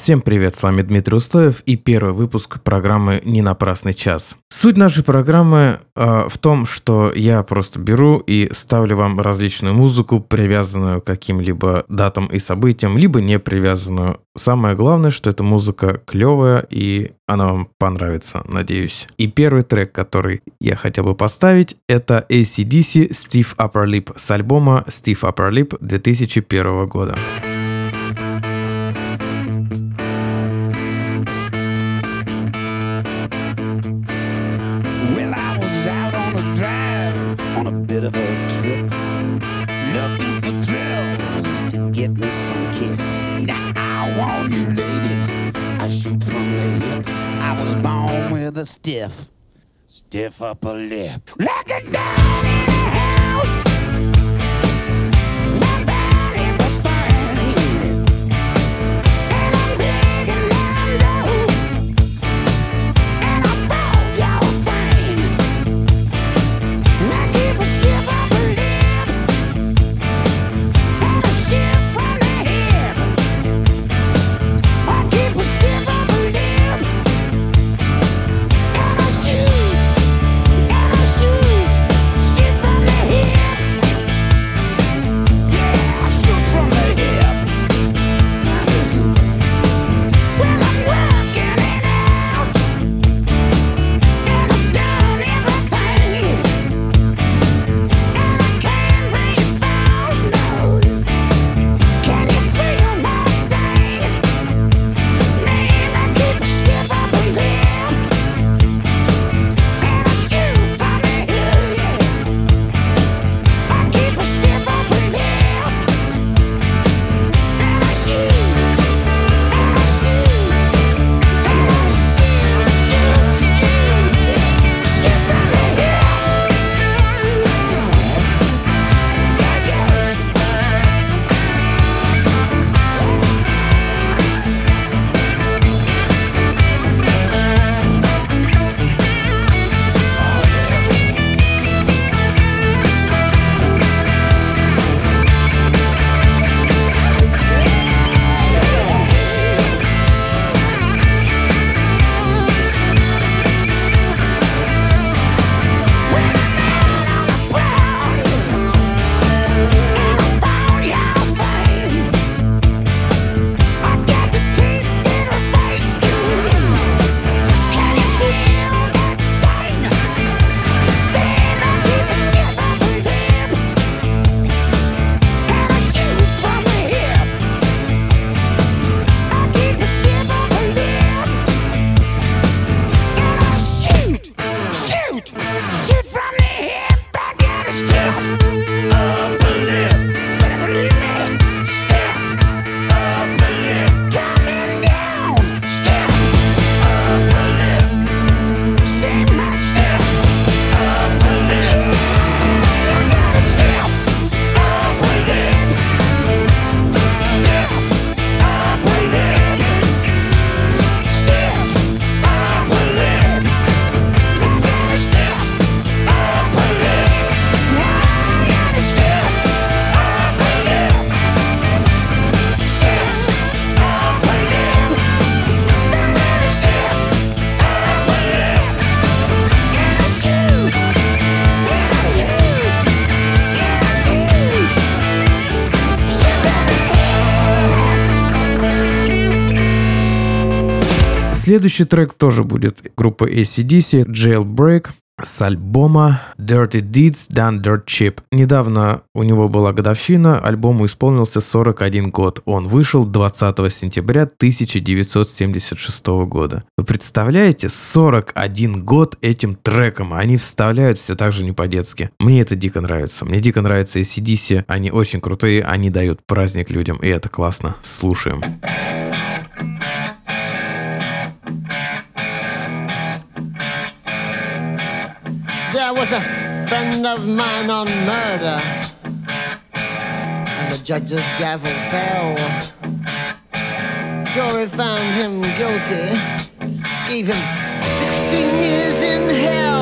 Всем привет, с вами Дмитрий Устоев и первый выпуск программы «Не напрасный час». Суть нашей программы э, в том, что я просто беру и ставлю вам различную музыку, привязанную к каким-либо датам и событиям, либо не привязанную. Самое главное, что эта музыка клевая и она вам понравится, надеюсь. И первый трек, который я хотел бы поставить, это ACDC Steve Upper Lip с альбома Steve Upper Lip 2001 года. The stiff, stiff upper lip. Looking down Следующий трек тоже будет группа ACDC, Jailbreak с альбома Dirty Deeds Done Dirt Cheap. Недавно у него была годовщина, альбому исполнился 41 год. Он вышел 20 сентября 1976 года. Вы представляете, 41 год этим треком, они вставляют все так же не по-детски. Мне это дико нравится. Мне дико нравится ACDC, они очень крутые, они дают праздник людям, и это классно. Слушаем. There was a friend of mine on murder, and the judge's gavel fell. Jury found him guilty, gave him 16 years in hell.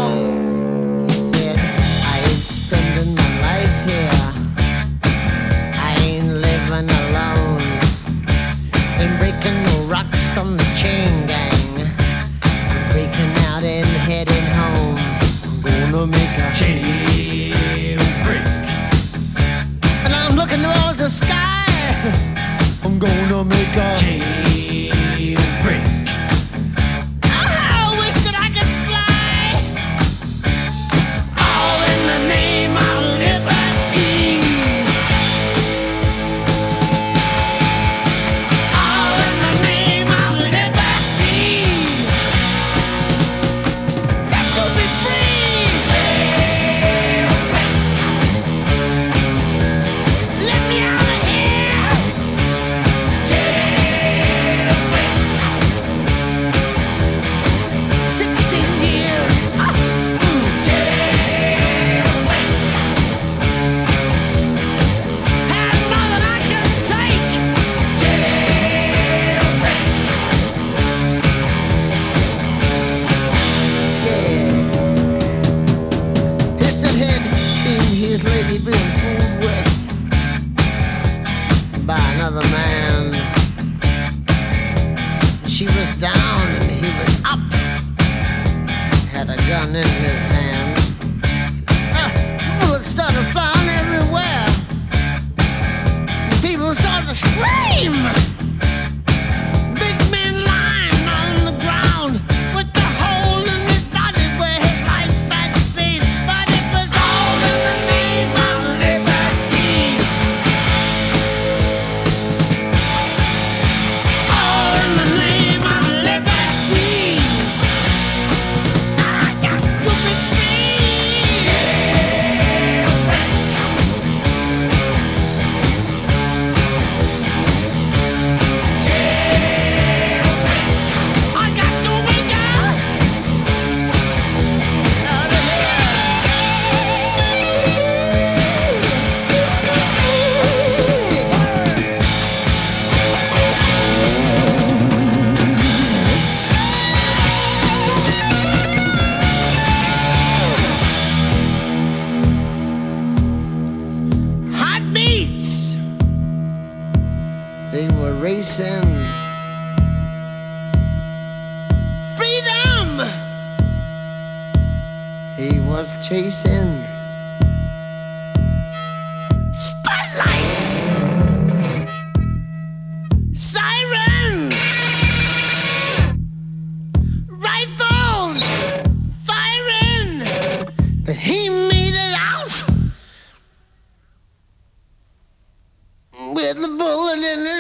With the bullet in his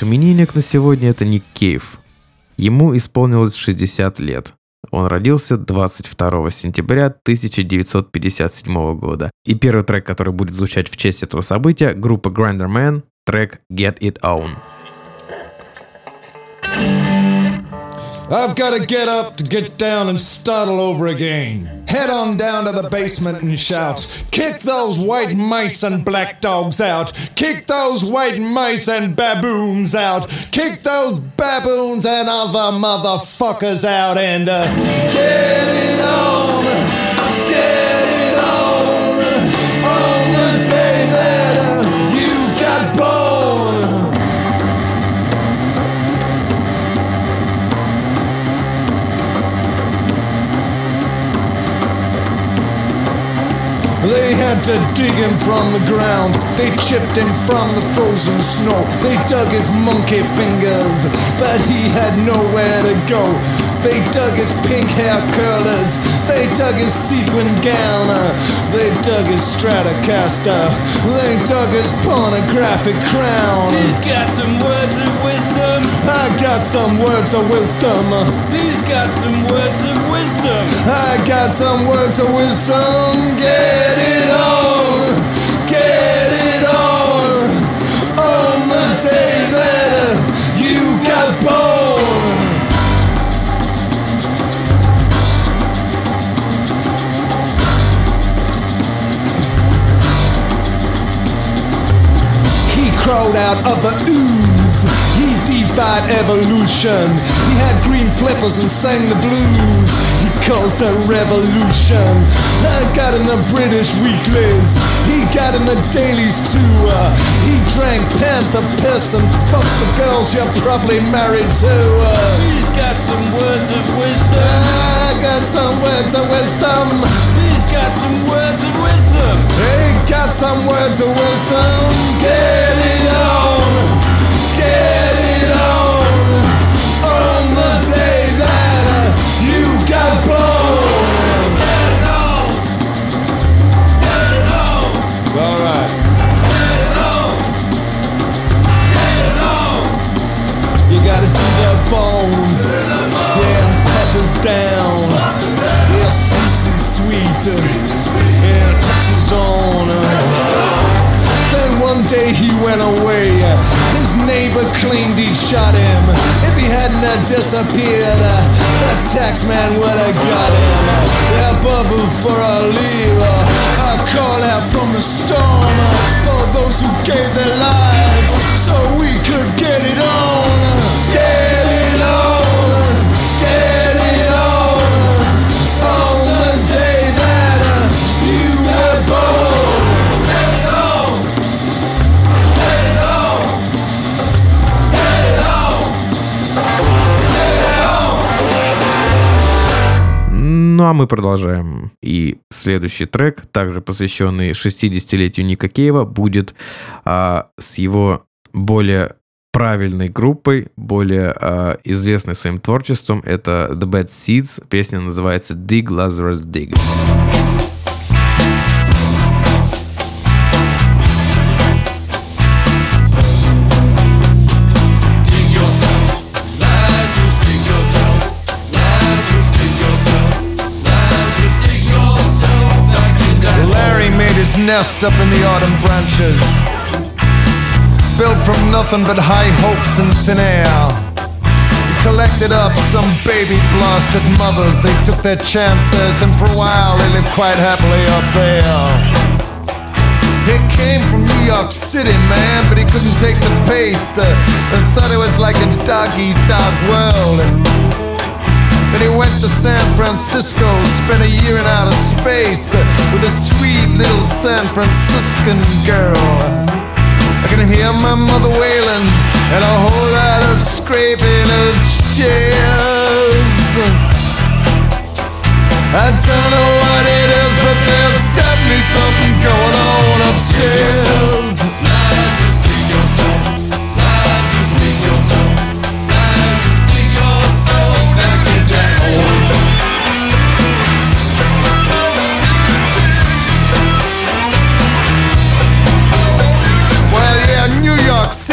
Наш именинник на сегодня это Ник Кейв. Ему исполнилось 60 лет. Он родился 22 сентября 1957 года. И первый трек, который будет звучать в честь этого события, группа Grinder Man, трек Get It On. I've got to get up to get down and start all over again. Head on down to the basement and shout, Kick those white mice and black dogs out. Kick those white mice and baboons out. Kick those baboons and other motherfuckers out and uh, get it on. Had to dig him from the ground. They chipped him from the frozen snow. They dug his monkey fingers, but he had nowhere to go. They dug his pink hair curlers. They dug his sequin gown. They dug his Stratocaster. They dug his pornographic crown. He's got some words of wisdom. I got some words of wisdom. He's got some words of wisdom. I got some words of wisdom. Get it on, get it on. On the day that uh, you got born. He crawled out of the ooze. He defied evolution. He had green flippers and sang the blues. He caused a revolution. I got in the British weeklies. He got in the dailies too. Uh, he drank Panther piss and fucked the girls you're probably married to. Uh, He's got some words of wisdom. I got some words of wisdom. He's got some words of wisdom. They got some words of wisdom. Get it on, down. Yeah, sweets is sweet. Yeah, Texas on. Then one day he went away. His neighbor claimed he shot him. If he hadn't have disappeared, uh, the tax man would have got him. Yeah, but before I leave, uh, I call out from the storm uh, for those who gave their lives so we could get it on. Get Ну а мы продолжаем. И следующий трек, также посвященный 60-летию Ника Кейва, будет а, с его более правильной группой, более а, известной своим творчеством. Это The Bad Seeds. Песня называется Dig Lazarus Dig. Dig nest up in the autumn branches. Built from nothing but high hopes and thin air. He collected up some baby blasted mothers. They took their chances, and for a while they lived quite happily up there. He came from New York City, man, but he couldn't take the pace uh, and thought it was like a doggy dog world. And then he went to San Francisco, spent a year in outer space with a sweet little San Franciscan girl. I can hear my mother wailing and a whole lot of scraping of chairs. I don't know what it is, but there's definitely something going on upstairs.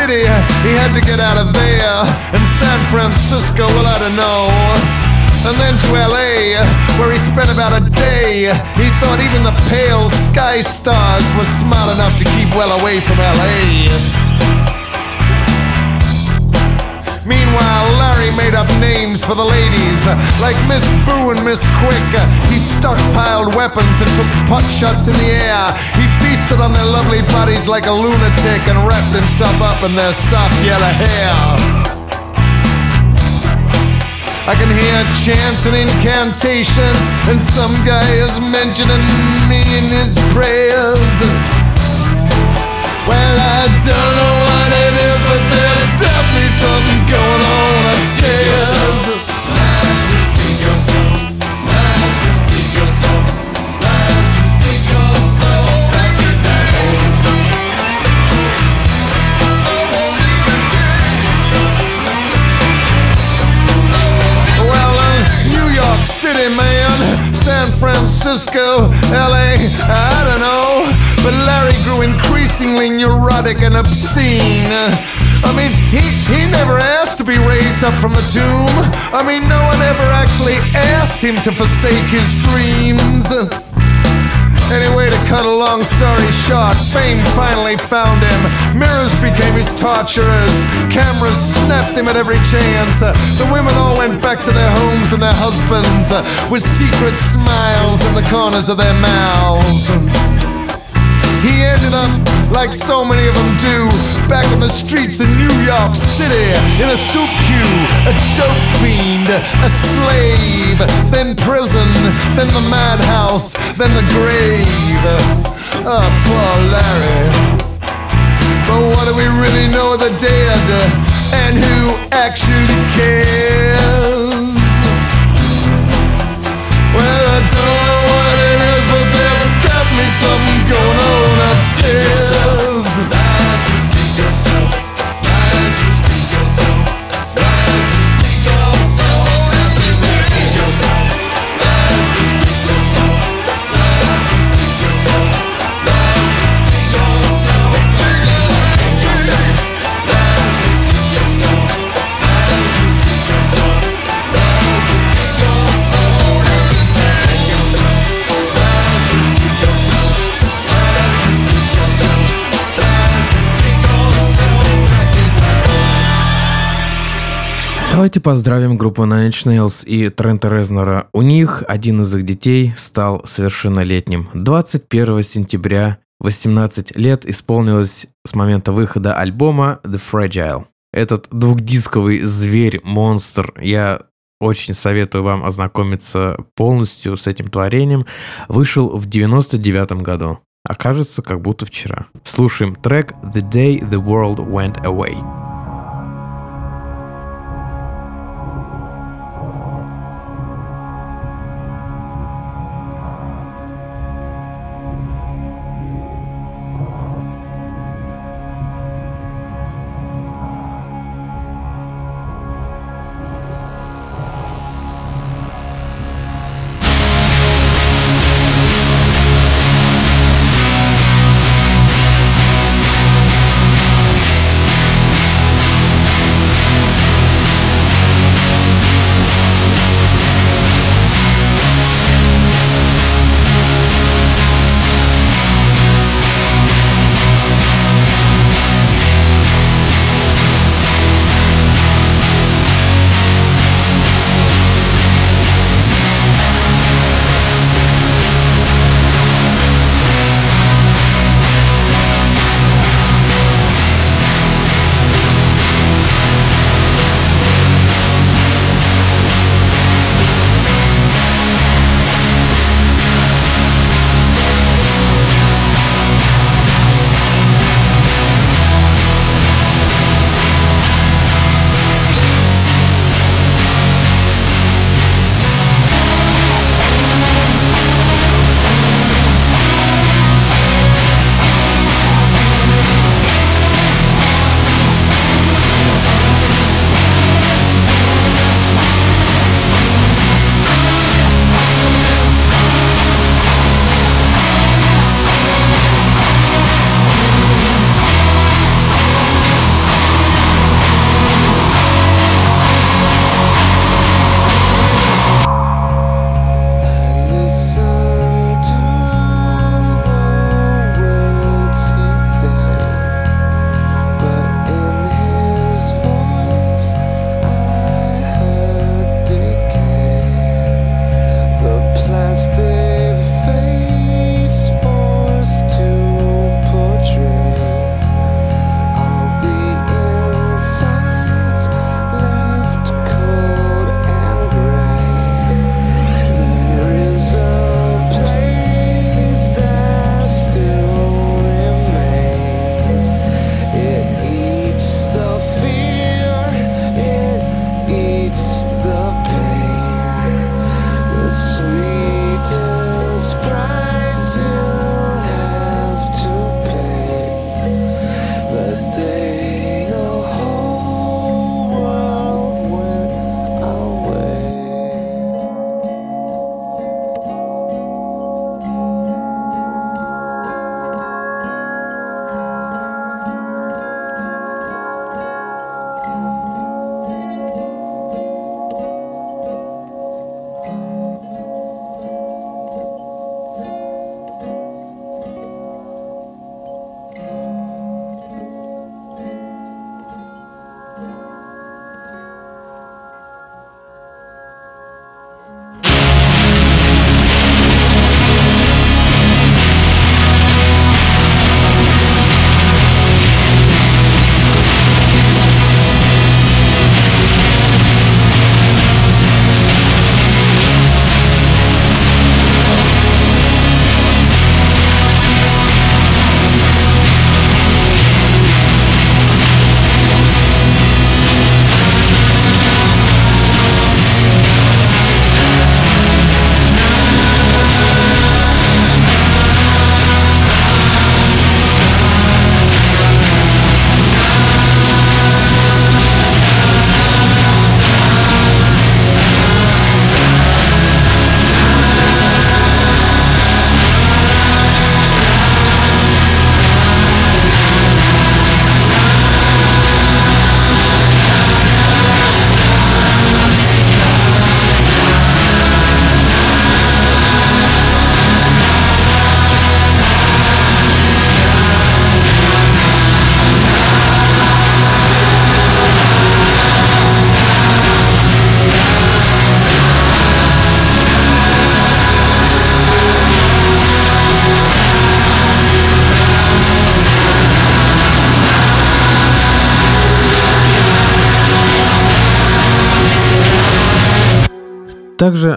City, he had to get out of there. And San Francisco, well, I don't know. And then to LA, where he spent about a day. He thought even the pale sky stars were smart enough to keep well away from LA. Meanwhile, Larry made up names for the ladies, like Miss Boo and Miss Quick. He stockpiled weapons and took pot shots in the air. He feasted on their lovely bodies like a lunatic and wrapped himself up in their soft yellow hair. I can hear chants and incantations, and some guy is mentioning me in his prayers. Well, I don't know what it is, but there's something going on upstairs. Uh, New York City, man, San Francisco, LA, I don't know. But Larry grew increasingly neurotic and obscene. I mean, he, he never asked to be raised up from the tomb. I mean, no one ever actually asked him to forsake his dreams. Anyway, to cut a long story short, fame finally found him. Mirrors became his torturers. Cameras snapped him at every chance. The women all went back to their homes and their husbands with secret smiles in the corners of their mouths. He ended up, like so many of them do, back on the streets of New York City in a soup queue, a dope fiend, a slave, then prison, then the madhouse, then the grave. Oh, poor Larry. But what do we really know of the dead? And who actually cares? Well, I don't something going on upstairs. Давайте поздравим группу Nine Inch Nails и Трента Резнера. У них один из их детей стал совершеннолетним. 21 сентября 18 лет исполнилось с момента выхода альбома The Fragile. Этот двухдисковый зверь, монстр, я очень советую вам ознакомиться полностью с этим творением, вышел в 99 году. Окажется, как будто вчера. Слушаем трек The Day the World Went Away.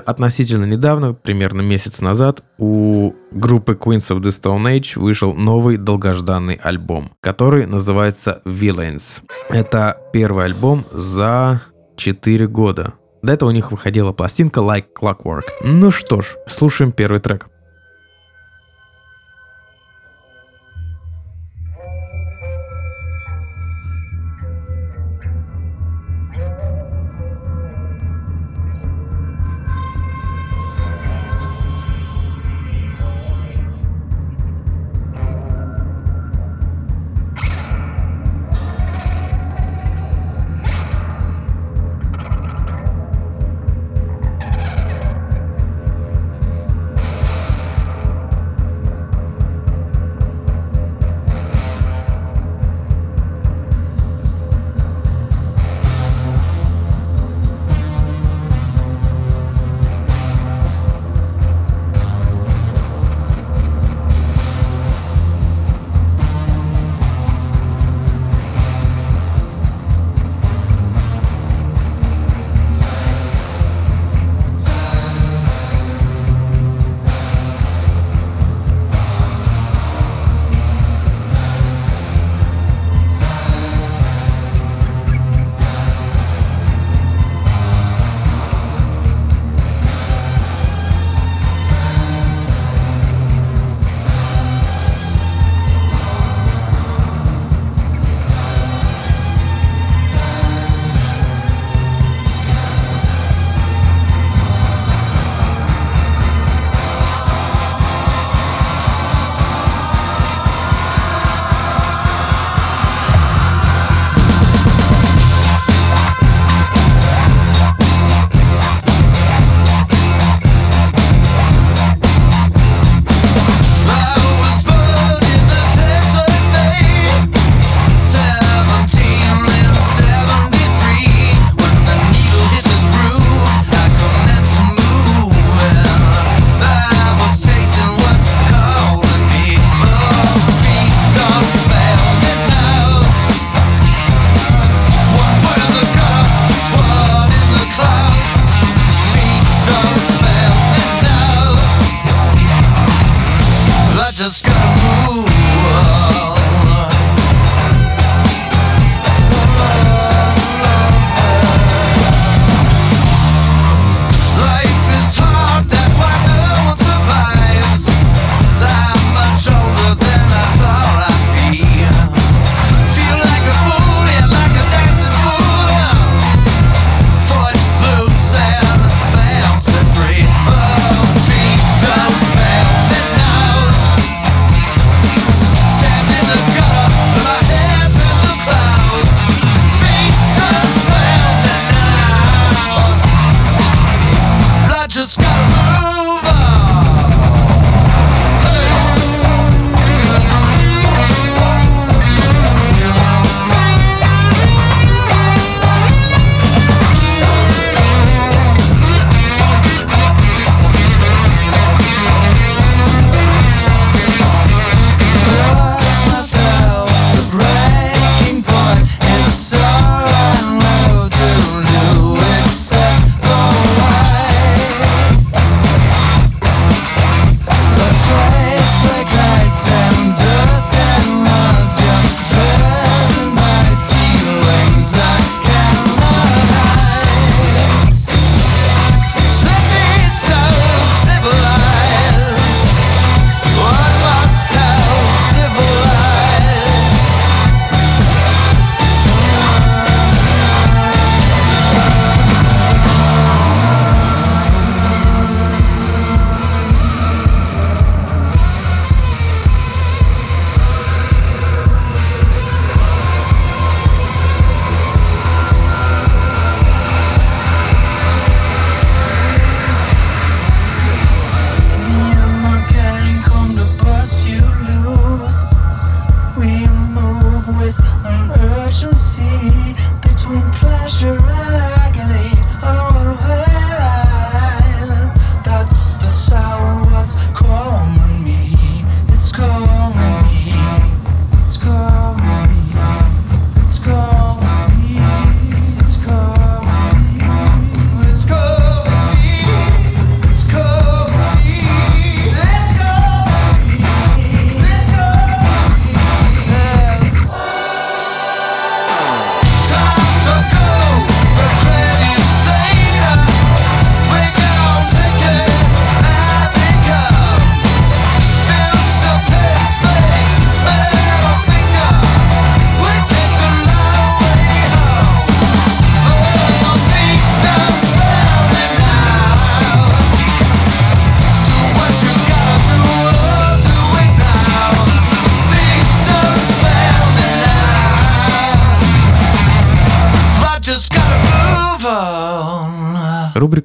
Относительно недавно, примерно месяц назад, у группы Queens of the Stone Age вышел новый долгожданный альбом, который называется Villains. Это первый альбом за 4 года. До этого у них выходила пластинка Like Clockwork. Ну что ж, слушаем первый трек.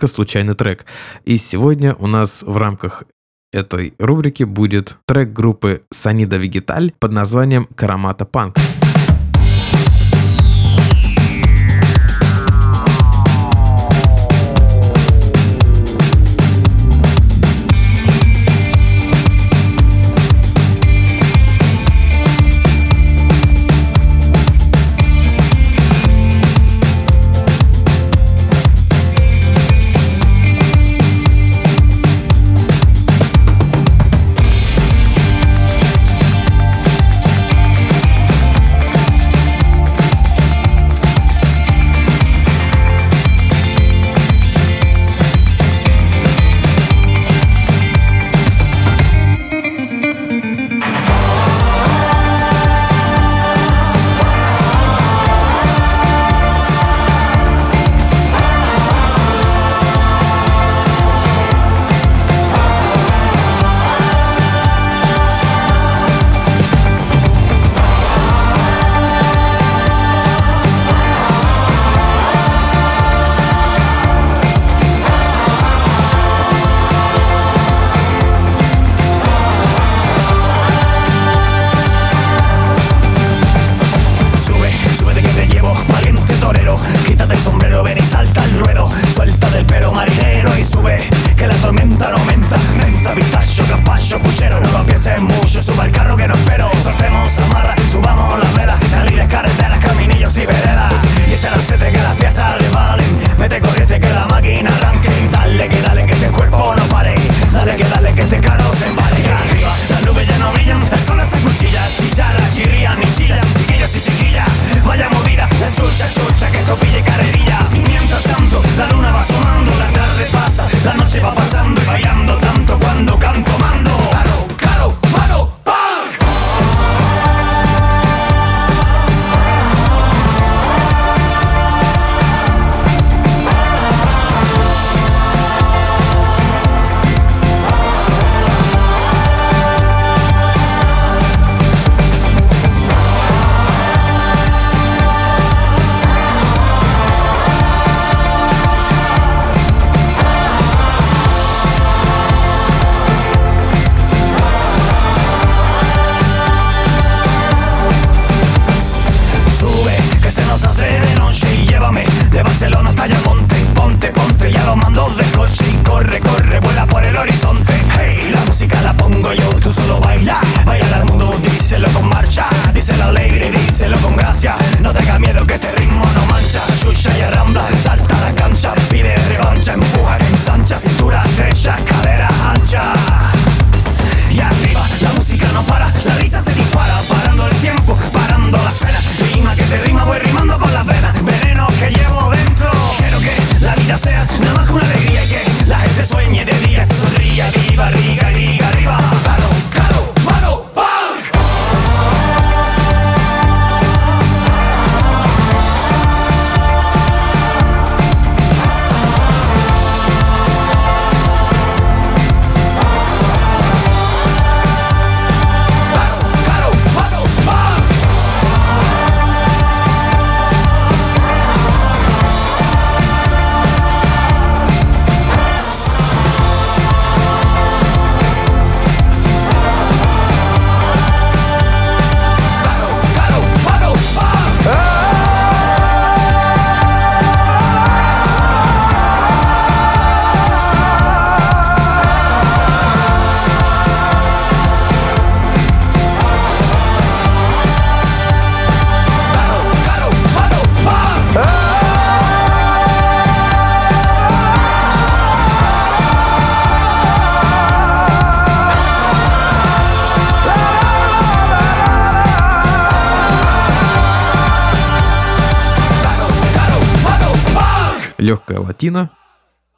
рубрика «Случайный трек». И сегодня у нас в рамках этой рубрики будет трек группы Санида Вегеталь под названием «Карамата Панк». картина.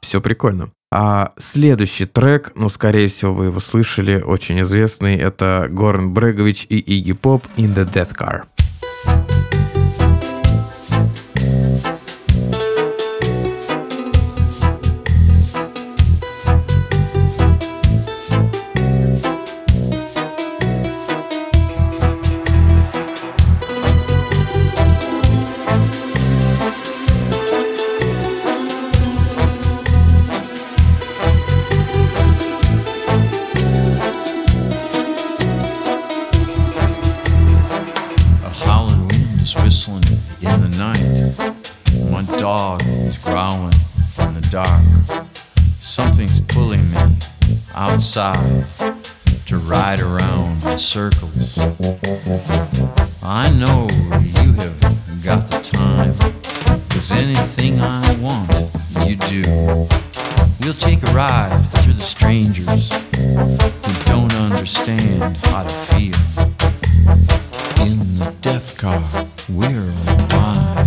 Все прикольно. А следующий трек, ну, скорее всего, вы его слышали, очень известный, это Горн Брегович и Игги Поп «In the Death Car». to ride around in circles. I know you have got the time, cause anything I want, you do. We'll take a ride through the strangers who don't understand how to feel. In the death car, we're alive.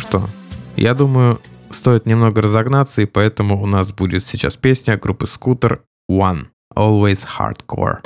что, я думаю, стоит немного разогнаться, и поэтому у нас будет сейчас песня группы Scooter One. Always Hardcore.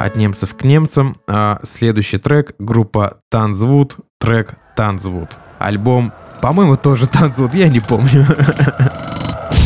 От немцев к немцам. А следующий трек группа Танзвуд, трек Танзвуд. Альбом, по-моему, тоже Танзвуд, я не помню.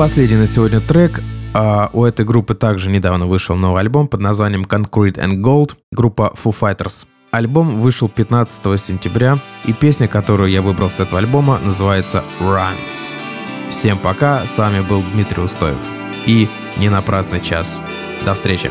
последний на сегодня трек. А, у этой группы также недавно вышел новый альбом под названием Concrete and Gold, группа Foo Fighters. Альбом вышел 15 сентября, и песня, которую я выбрал с этого альбома, называется Run. Всем пока, с вами был Дмитрий Устоев. И не напрасный час. До встречи.